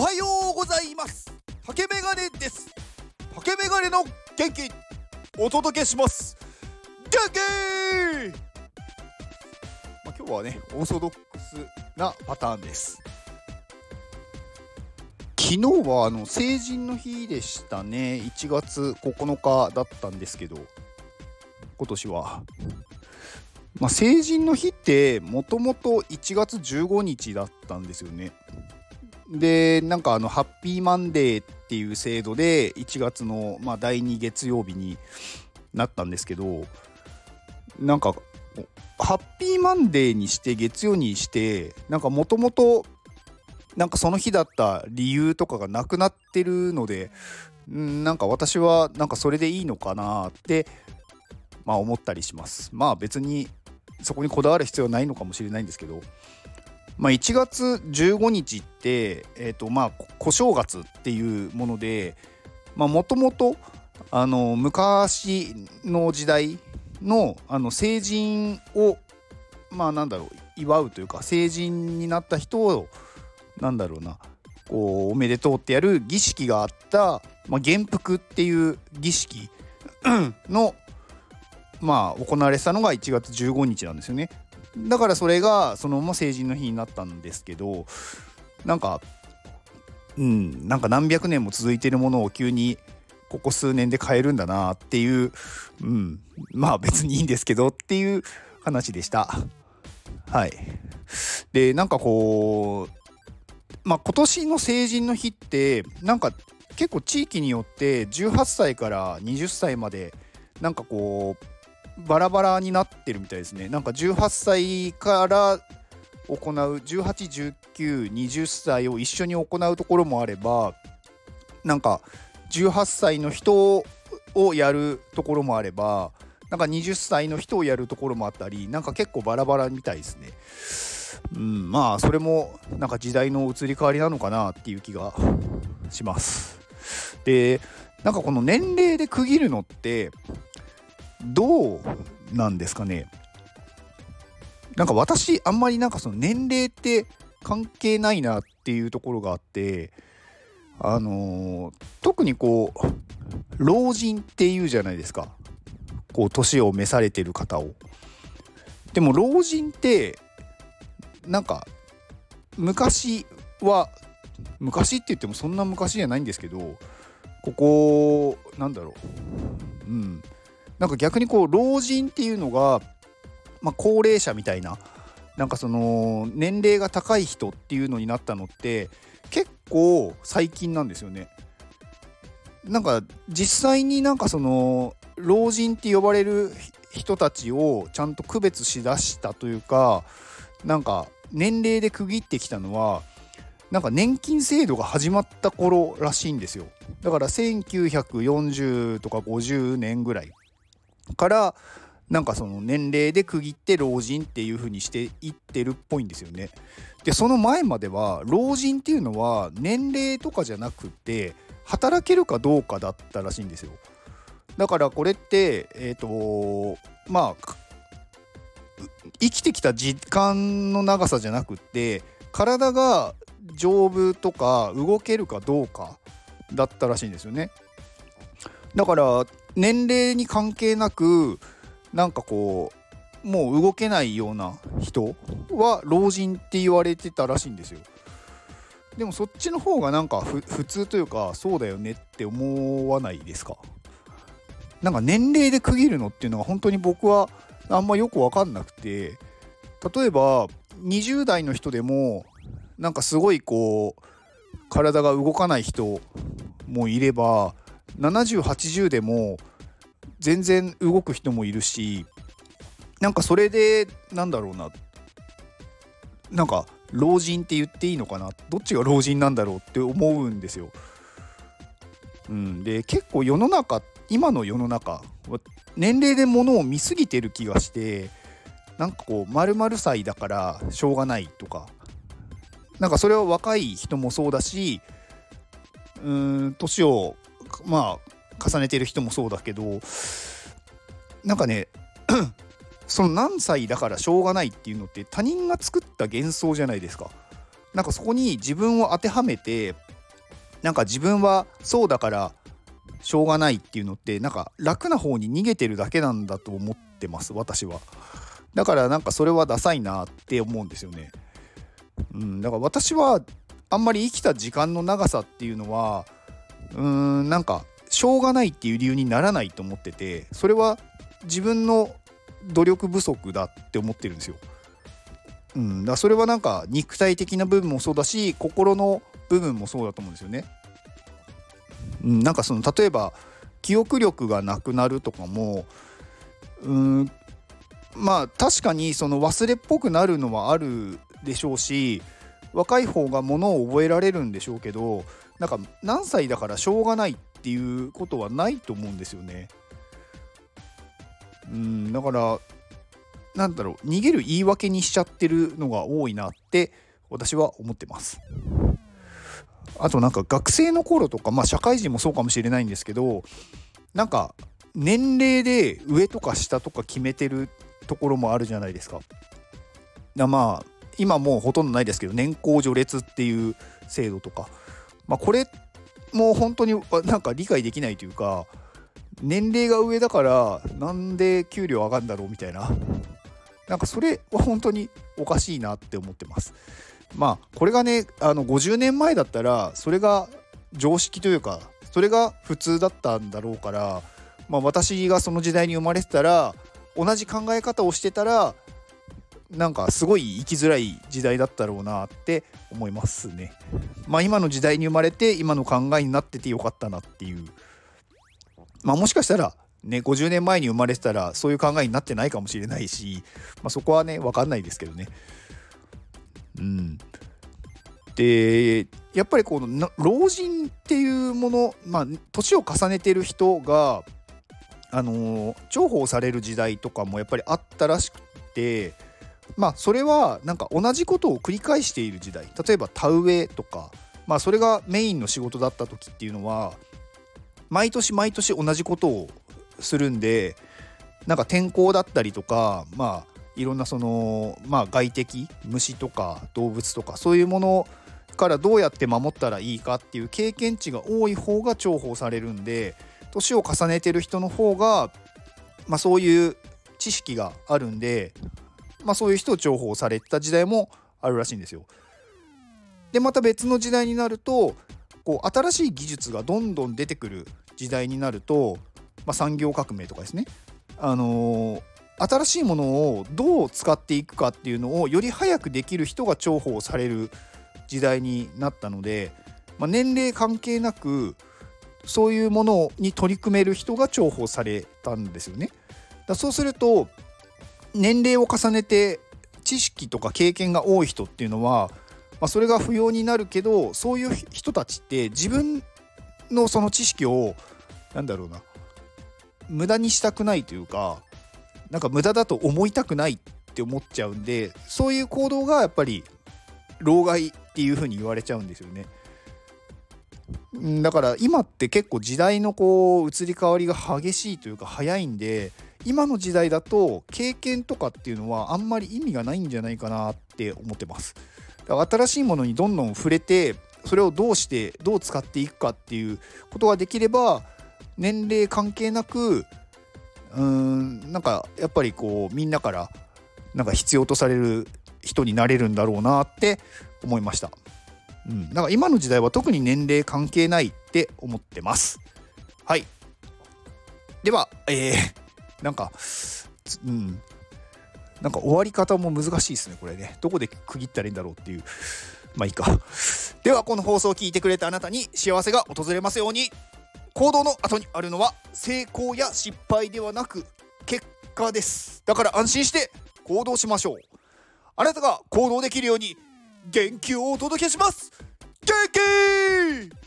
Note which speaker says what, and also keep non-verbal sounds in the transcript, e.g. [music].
Speaker 1: おはようございます。竹メガネです。竹メガネの元気お届けします。元気!まあ、今日はねオーソドックスなパターンです。昨日はあの成人の日でしたね。1月9日だったんですけど今年は。まあ、成人の日ってもともと1月15日だったんですよね。でなんかあのハッピーマンデーっていう制度で1月の、まあ、第2月曜日になったんですけどなんかハッピーマンデーにして月曜にしてなんかもともとなんかその日だった理由とかがなくなってるのでなんか私はなんかそれでいいのかなってまあ思ったりします。まあ別にそこにこだわる必要はないのかもしれないんですけど。まあ、1月15日って、えーとまあ、小正月っていうものでもともと昔の時代のあの成人をまあなんだろう祝うというか成人になった人をなんだろうなこうおめでとうってやる儀式があった、まあ、元服っていう儀式のまあ行われてたのが1月15日なんですよね。だからそれがそのまま成人の日になったんですけどなんかうんなんか何百年も続いてるものを急にここ数年で変えるんだなっていう、うん、まあ別にいいんですけどっていう話でした。はい。でなんかこうまあ今年の成人の日ってなんか結構地域によって18歳から20歳までなんかこうバラバラになってるみたいですねなんか18歳から行う181920歳を一緒に行うところもあればなんか18歳の人をやるところもあればなんか20歳の人をやるところもあったりなんか結構バラバラみたいですね。うん、まあそれもなんか時代の移り変わりなのかなっていう気がします。でなんかこの年齢で区切るのってどうなんですかね？なんか私あんまりなんかその年齢って関係ないなっていうところがあってあのー、特にこう老人っていうじゃないですか。こう年を召されてる方を。でも老人ってなんか昔は昔って言ってもそんな昔じゃないんですけどここなんだろう。うん。なんか逆にこう老人っていうのが、まあ、高齢者みたいななんかその年齢が高い人っていうのになったのって結構最近なんですよね。なんか実際になんかその老人って呼ばれる人たちをちゃんと区別しだしたというかなんか年齢で区切ってきたのはなんか年金制度が始まった頃らしいんですよだから1940とか50年ぐらいからなんかその年齢で区切って老人っていう風にしていってるっぽいんですよね。でその前までは老人っていうのは年齢とかじゃなくて働けるかどうかだったらしいんですよ。だからこれってえっ、ー、とまあ生きてきた時間の長さじゃなくって体が丈夫とか動けるかどうかだったらしいんですよね。だから年齢に関係なくなんかこうもう動けないような人は老人って言われてたらしいんですよ。でもそっちの方がなんか普通というかそうだよねって思わないですか？なんか年齢で区切るのっていうのが本当に僕はあんまよく分かんなくて例えば20代の人でもなんかすごいこう体が動かない人もいれば7080でも全然動く人もいるしなんかそれでなんだろうな。なんか老人って言っていいのかな。どっちが老人なんだろうって思うんですよ。うん、で結構世の中今の世の中年齢で物を見すぎてる気がしてなんかこう〇〇歳だからしょうがないとか。なんかそれは若い人もそうだしうーん年をまあ重ねてる人もそうだけどなんかね [clears throat] その何歳だからしょうがないっていうのって他人が作った幻想じゃないですか。なんかそこに自分を当てはめてなんか自分はそうだからしょうがないっていうのってなんか楽な方に逃げてるだけなんだと思ってます私は。だからなんかそれはダサいなって思うんですよね。うんだから私はあんまり生きた時間の長さっていうのはうーんなんかしょうがないっていう理由にならないと思っててそれは自分の努力不足だって思ってるんですよ。うん、だそれはなんか肉体的な部分もそうだし心の部分もそうだと思うんですよね。うん、なんかその例えば記憶力がなくなるとかもうんまあ確かにその忘れっぽくなるのはあるでしょうし若い方がものを覚えられるんでしょうけどなんか何歳だからしょうがないっっていうことはないと思うんですよね。うんだからなんだろう逃げる言い訳にしちゃってるのが多いなって私は思ってます。あとなんか学生の頃とかまあ社会人もそうかもしれないんですけどなんか年齢で上とか下とか決めてるところもあるじゃないですか。だまあ今もうほとんどないですけど年功序列っていう制度とか、まあ、これもう本当になんか理解できないというか年齢が上だからなんで給料上がるんだろうみたいな。なんかそれは本当におかしいなって思ってます。まあこれがねあの50年前だったらそれが常識というかそれが普通だったんだろうから、まあ、私がその時代に生まれてたら同じ考え方をしてたらなんかすごい生きづらい時代だったろうなって思いますね。まあ今の時代に生まれて今の考えになっててよかったなっていう。まあもしかしたらね50年前に生まれてたらそういう考えになってないかもしれないし、まあ、そこはね分かんないですけどね。うん。でやっぱりこの老人っていうものまあ年を重ねてる人があの重宝される時代とかもやっぱりあったらしくて。まあそれはなんか同じことを繰り返している時代。例えば田植えとか。まあそれがメインの仕事だった時っていうのは毎年毎年同じことをするんでなんか天候だったりとかまあいろんなそのまあ外敵虫とか動物とかそういうものからどうやって守ったらいいかっていう経験値が多い方が重宝されるんで年を重ねてる人の方がまあそういう知識があるんでまあ、そういう人を重宝された時代もあるらしいんですよ。でまた別の時代になるとこう新しい技術がどんどん出てくる時代になると、まあ、産業革命とかですね、あのー、新しいものをどう使っていくかっていうのをより早くできる人が重宝される時代になったので、まあ、年齢関係なくそういうものに取り組める人が重宝されたんですよね。だそうすると年齢を重ねて知識とか経験が多い人っていうのは、まあ、それが不要になるけどそういう人たちって自分のその知識を何だろうな無駄にしたくないというかなんか無駄だと思いたくないって思っちゃうんでそういう行動がやっぱり老害っていうふうに言われちゃうんですよね。だから今って結構時代のこう移り変わりが激しいというか早いんで今の時代だと経験とかっていうのはあんまり意味がないんじゃないかなって思ってます。だから新しいものにどんどん触れてそれをどうしてどう使っていくかっていうことができれば年齢関係なくうーんなんかやっぱりこうみんなからなんか必要とされる人になれるんだろうなって思いました。うん、だか今の時代は特に年齢関係ないって思ってます。はい。では、えー、なんか、うん、なんか終わり方も難しいですね、これね。どこで区切ったらいいんだろうっていう。まあいいか。[laughs] では、この放送を聞いてくれたあなたに幸せが訪れますように。行動の後にあるのは成功や失敗ではなく結果です。だから安心して行動しましょう。あなたが行動できるように元気をお届けします元気